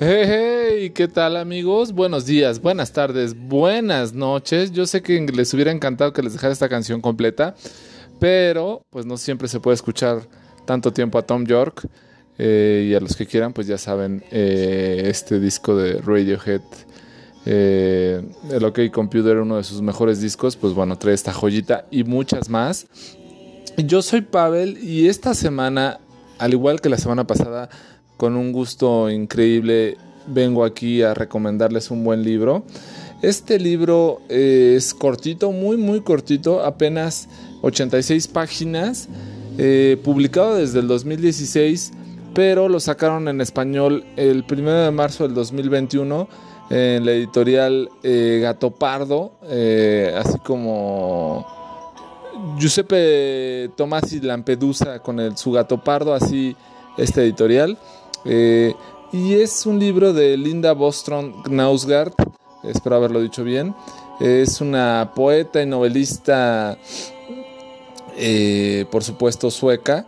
Hey, ¿qué tal amigos? Buenos días, buenas tardes, buenas noches. Yo sé que les hubiera encantado que les dejara esta canción completa, pero pues no siempre se puede escuchar tanto tiempo a Tom York. Eh, y a los que quieran, pues ya saben, eh, este disco de Radiohead, eh, el OK Computer, uno de sus mejores discos, pues bueno, trae esta joyita y muchas más. Yo soy Pavel y esta semana, al igual que la semana pasada, con un gusto increíble vengo aquí a recomendarles un buen libro. Este libro eh, es cortito, muy muy cortito, apenas 86 páginas, eh, publicado desde el 2016, pero lo sacaron en español el 1 de marzo del 2021 en la editorial eh, Gato Pardo, así como Giuseppe Tomasi Lampedusa con el, su Gato Pardo, así este editorial. Eh, y es un libro de Linda Bostrom Knausgaard, espero haberlo dicho bien. Es una poeta y novelista, eh, por supuesto, sueca.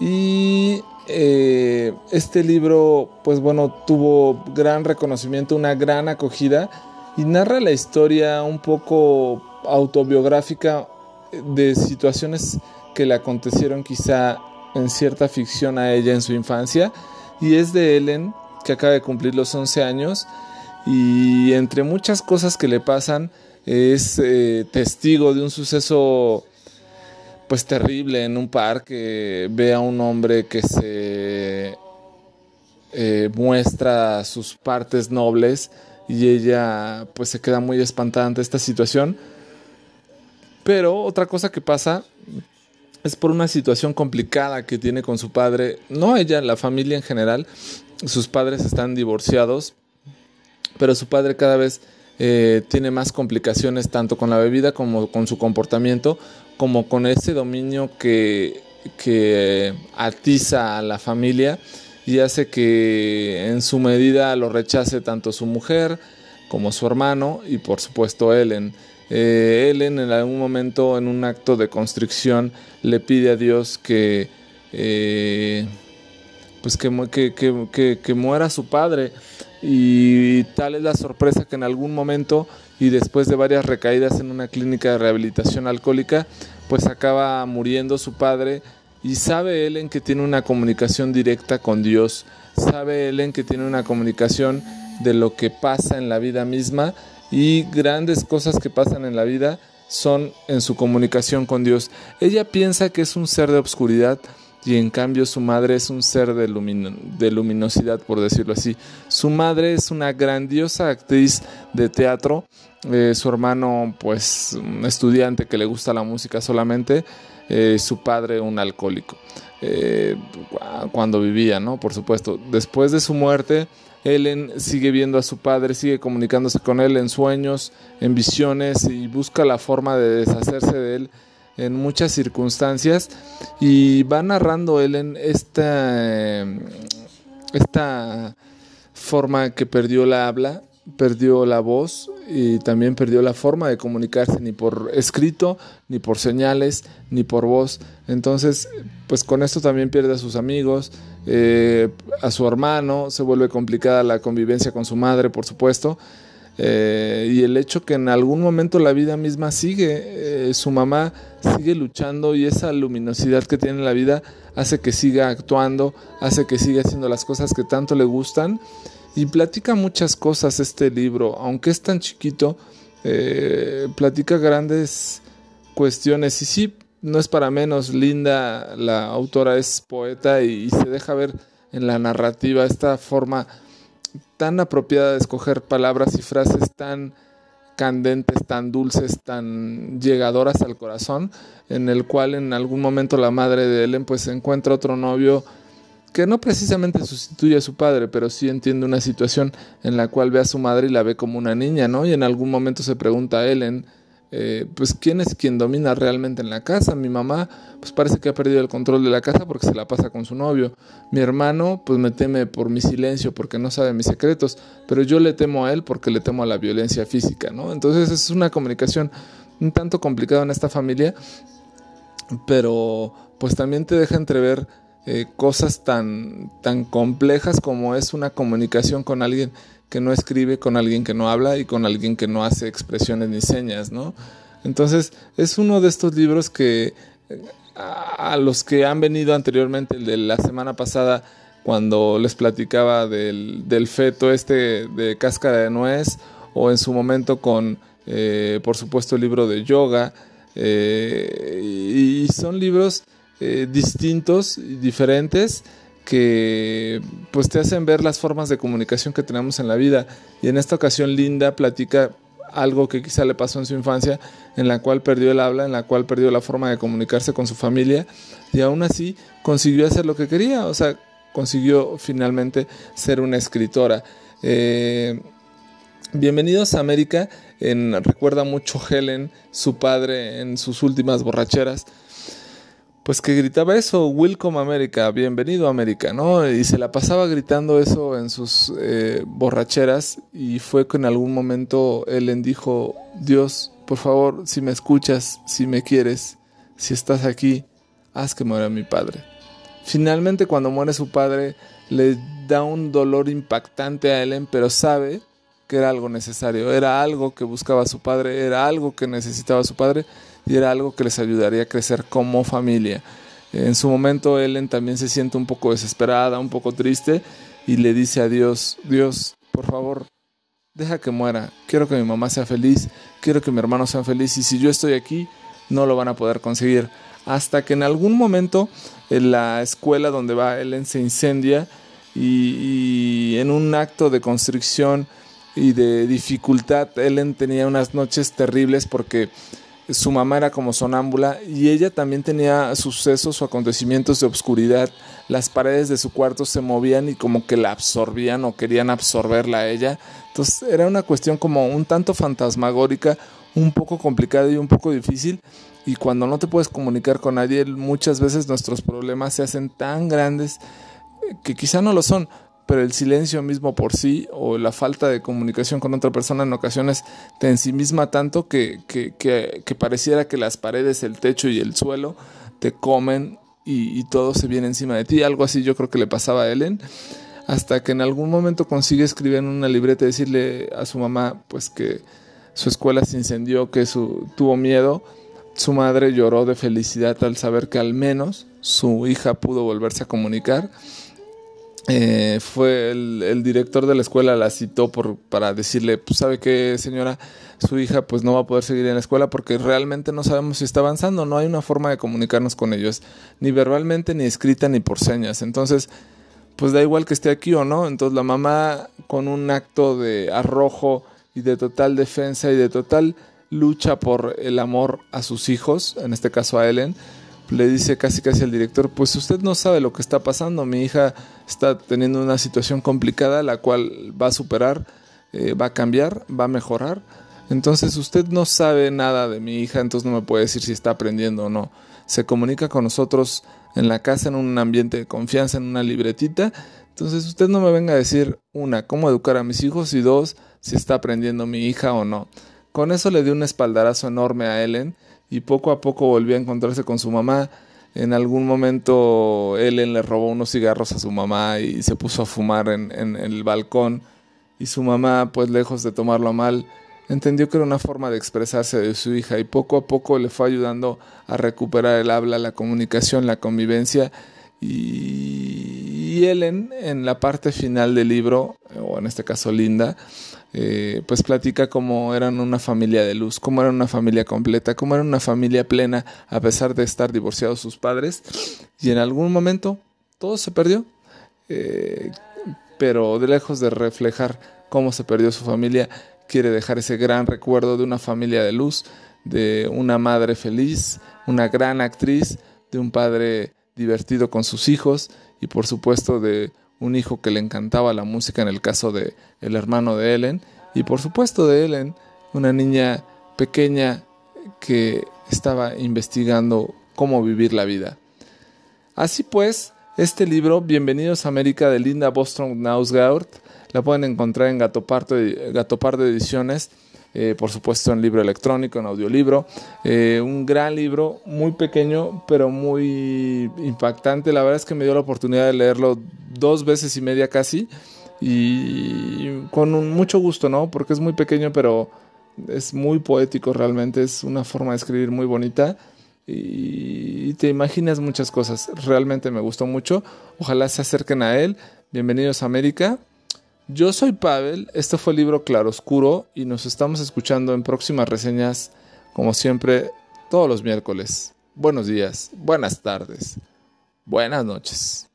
Y eh, este libro, pues bueno, tuvo gran reconocimiento, una gran acogida y narra la historia un poco autobiográfica de situaciones que le acontecieron quizá en cierta ficción a ella en su infancia. Y es de Ellen, que acaba de cumplir los 11 años. Y entre muchas cosas que le pasan es eh, testigo de un suceso pues terrible en un parque, ve a un hombre que se eh, muestra sus partes nobles y ella pues se queda muy espantada ante esta situación. Pero otra cosa que pasa es por una situación complicada que tiene con su padre, no ella, la familia en general, sus padres están divorciados, pero su padre cada vez eh, tiene más complicaciones tanto con la bebida como con su comportamiento, como con ese dominio que, que atiza a la familia y hace que en su medida lo rechace tanto su mujer como su hermano y por supuesto Ellen. Eh, Ellen en algún momento en un acto de constricción le pide a Dios que eh, pues que, que, que, muera su padre y tal es la sorpresa que en algún momento y después de varias recaídas en una clínica de rehabilitación alcohólica pues acaba muriendo su padre y sabe Ellen que tiene una comunicación directa con Dios sabe Ellen que tiene una comunicación de lo que pasa en la vida misma y grandes cosas que pasan en la vida son en su comunicación con Dios. Ella piensa que es un ser de obscuridad y en cambio su madre es un ser de, luminosidad, por decirlo así. Su madre es una grandiosa actriz de teatro, eh, su hermano pues un estudiante que le gusta la música solamente, eh, su padre un alcohólico. Eh, cuando vivía, ¿no? Por supuesto. Después de su muerte, Ellen sigue viendo a su padre, sigue comunicándose con él en sueños, en visiones y busca la forma de deshacerse de él en muchas circunstancias y va narrando Ellen esta, esta forma que perdió la habla, perdió la voz y también perdió la forma de comunicarse ni por escrito, ni por señales, ni por voz. Entonces, pues con esto también pierde a sus amigos, eh, a su hermano, se vuelve complicada la convivencia con su madre, por supuesto. Eh, y el hecho que en algún momento la vida misma sigue, eh, su mamá sigue luchando y esa luminosidad que tiene la vida hace que siga actuando, hace que siga haciendo las cosas que tanto le gustan y platica muchas cosas este libro, aunque es tan chiquito, platica grandes cuestiones. Y sí, no es para menos, Linda, la autora, es poeta y, se deja ver en la narrativa esta forma tan apropiada de escoger palabras y frases tan candentes, tan dulces, tan llegadoras al corazón, en el cual en algún momento la madre de Ellen pues encuentra otro novio que no precisamente sustituye a su padre, pero sí entiende una situación en la cual ve a su madre y la ve como una niña, ¿no? Y en algún momento se pregunta a Ellen, eh, pues quién es quien domina realmente en la casa. Mi mamá pues parece que ha perdido el control de la casa porque se la pasa con su novio. Mi hermano pues me teme por mi silencio porque no sabe mis secretos, pero yo le temo a él porque le temo a la violencia física, ¿no? Entonces es una comunicación un tanto complicada en esta familia, pero pues también te deja entrever eh, cosas tan, tan complejas como es una comunicación con alguien que no escribe, con alguien que no habla y con alguien que no hace expresiones ni señas, ¿no? Entonces es uno de estos libros que a los que han venido anteriormente, el de la semana pasada, cuando les platicaba del, del feto este de cáscara de nuez, o en su momento con, eh, por supuesto, el libro de yoga, eh, y son libros eh, distintos y diferentes que pues te hacen ver las formas de comunicación que tenemos en la vida. Y en esta ocasión Linda platica algo que quizá le pasó en su infancia, en la cual perdió el habla, en la cual perdió la forma de comunicarse con su familia y aún así consiguió hacer lo que quería, o sea, consiguió finalmente ser una escritora. Eh, bienvenidos a América, recuerda mucho Helen, su padre en sus últimas borracheras pues que gritaba eso, Welcome America, bienvenido América, ¿no? Y se la pasaba gritando eso en sus eh, borracheras y fue que en algún momento Ellen dijo, Dios, por favor, si me escuchas, si me quieres, si estás aquí, haz que muera mi padre. Finalmente cuando muere su padre le da un dolor impactante a Ellen, pero sabe que era algo necesario, era algo que buscaba su padre, era algo que necesitaba su padre y era algo que les ayudaría a crecer como familia. En su momento Ellen también se siente un poco desesperada, un poco triste y le dice a Dios, Dios, por favor, deja que muera, quiero que mi mamá sea feliz, quiero que mi hermano sea feliz y si yo estoy aquí, no lo van a poder conseguir. Hasta que en algún momento en la escuela donde va Ellen se incendia y, y en un acto de constricción y de dificultad, Ellen tenía unas noches terribles porque su mamá era como sonámbula y ella también tenía sucesos o acontecimientos de obscuridad. Las paredes de su cuarto se movían y como que la absorbían o querían absorberla a ella. Entonces era una cuestión como un tanto fantasmagórica, un poco complicada y un poco difícil. Y cuando no te puedes comunicar con nadie, muchas veces nuestros problemas se hacen tan grandes que quizá no lo son, pero el silencio mismo por sí o la falta de comunicación con otra persona en ocasiones te ensimisma tanto que, que, que, pareciera que las paredes, el techo y el suelo te comen y, todo se viene encima de ti. Algo así yo creo que le pasaba a Ellen hasta que en algún momento consigue escribir en una libreta y decirle a su mamá pues que su escuela se incendió, que su, tuvo miedo. Su madre lloró de felicidad al saber que al menos su hija pudo volverse a comunicar eh, fue el, director de la escuela la citó por, para decirle, pues sabe que señora, su hija pues no va a poder seguir en la escuela porque realmente no sabemos si está avanzando, no hay una forma de comunicarnos con ellos, ni verbalmente, ni escrita, ni por señas. Entonces, pues da igual que esté aquí o no. Entonces la mamá con un acto de arrojo y de total defensa y de total lucha por el amor a sus hijos, en este caso a Ellen, le dice casi casi al director, pues usted no sabe lo que está pasando, mi hija está teniendo una situación complicada, la cual va a superar, eh, va a cambiar, va a mejorar. Entonces usted no sabe nada de mi hija, entonces no me puede decir si está aprendiendo o no. Se comunica con nosotros en la casa, en un ambiente de confianza, en una libretita. Entonces usted no me venga a decir, una, cómo educar a mis hijos y dos, si está aprendiendo mi hija o no. Con eso le dio un espaldarazo enorme a Ellen y poco a poco volvió a encontrarse con su mamá. En algún momento Ellen le robó unos cigarros a su mamá y se puso a fumar en, el balcón y su mamá, pues lejos de tomarlo mal, entendió que era una forma de expresarse de su hija y poco a poco le fue ayudando a recuperar el habla, la comunicación, la convivencia y Ellen en la parte final del libro, o en este caso Linda, eh, pues platica cómo eran una familia de luz, cómo eran una familia completa, cómo eran una familia plena a pesar de estar divorciados sus padres. Y en algún momento todo se perdió, eh, pero de lejos de reflejar cómo se perdió su familia, quiere dejar ese gran recuerdo de una familia de luz, de una madre feliz, una gran actriz, de un padre divertido con sus hijos y por supuesto de un hijo que le encantaba la música en el caso de el hermano de Ellen y por supuesto de Ellen, una niña pequeña que estaba investigando cómo vivir la vida. Así pues, este libro, Bienvenidos a América de Linda Bostrom Nausgaard, la pueden encontrar en Gatopardo, Gatopardo Ediciones, eh, por supuesto en libro electrónico, en audiolibro. Eh, un gran libro, muy pequeño, pero muy impactante. La verdad es que me dio la oportunidad de leerlo dos veces y media casi y con mucho gusto, ¿no? Porque es muy pequeño, pero es muy poético realmente, es una forma de escribir muy bonita y te imaginas muchas cosas. Realmente me gustó mucho. Ojalá se acerquen a él. Bienvenidos a América. Yo soy Pavel, este fue el libro Claroscuro y nos estamos escuchando en próximas reseñas, como siempre, todos los miércoles. Buenos días, buenas tardes, buenas noches.